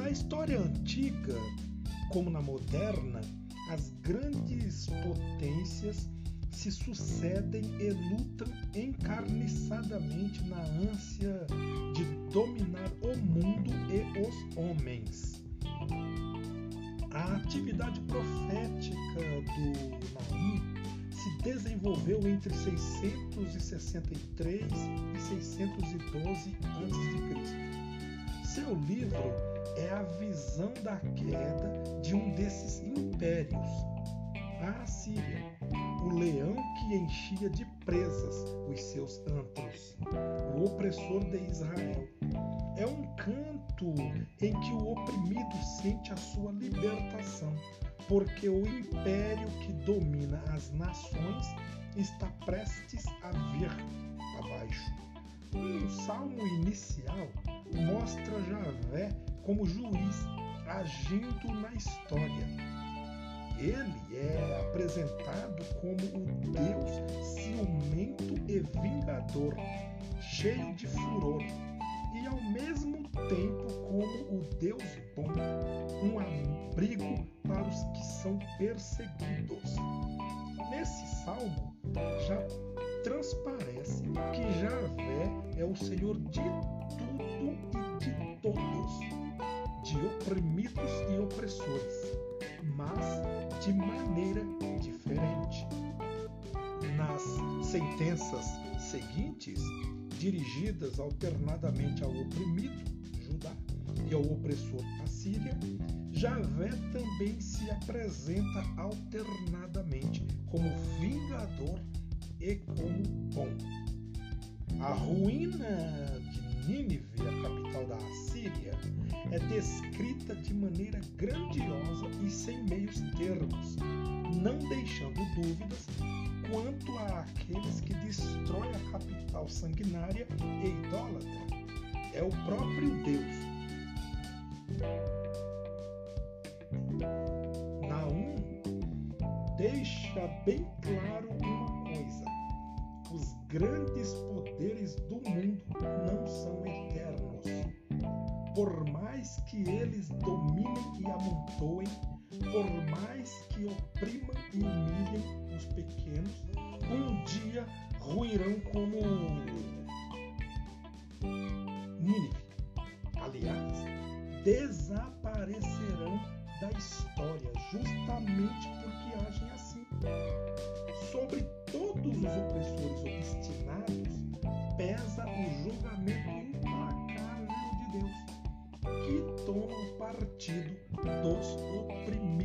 antiga como na moderna, as grandes potências se sucedem e lutam encarniçadamente na ânsia de dominar o mundo e os homens. A atividade profética do Naum se desenvolveu entre 663 e 612 a.C. Seu livro é a visão da queda de um desses impérios, a Assíria, o leão que enchia de presas os seus antros, o opressor de Israel. É um canto em que o oprimido sente a sua libertação, porque o império que domina as nações está prestes a vir abaixo. No salmo inicial mostra Javé como juiz agindo na história. Ele é apresentado como o Deus ciumento e vingador, cheio de furor, e ao mesmo tempo como o Deus bom, um abrigo para os que são perseguidos. Nesse salmo já transparece que Javé é o Senhor de tudo e de todos de oprimidos e opressores, mas de maneira diferente. Nas sentenças seguintes, dirigidas alternadamente ao oprimido, Judá, e ao opressor, Assíria, Javé também se apresenta alternadamente como vingador e como bom. A ruína de Nínive, a capital da Assíria, é descrita de maneira grandiosa e sem meios termos, não deixando dúvidas quanto a aqueles que destroem a capital sanguinária e idólatra. É o próprio Deus. Naum deixa bem claro uma coisa: os grandes poderes do mundo. Por mais que eles dominem e amontoem, por mais que oprimam e humilhem os pequenos, um dia ruirão como Nínive. Aliás, desaparecerão da história justamente porque agem assim. Sobre implacável de Deus, que toma o partido dos oprimidos.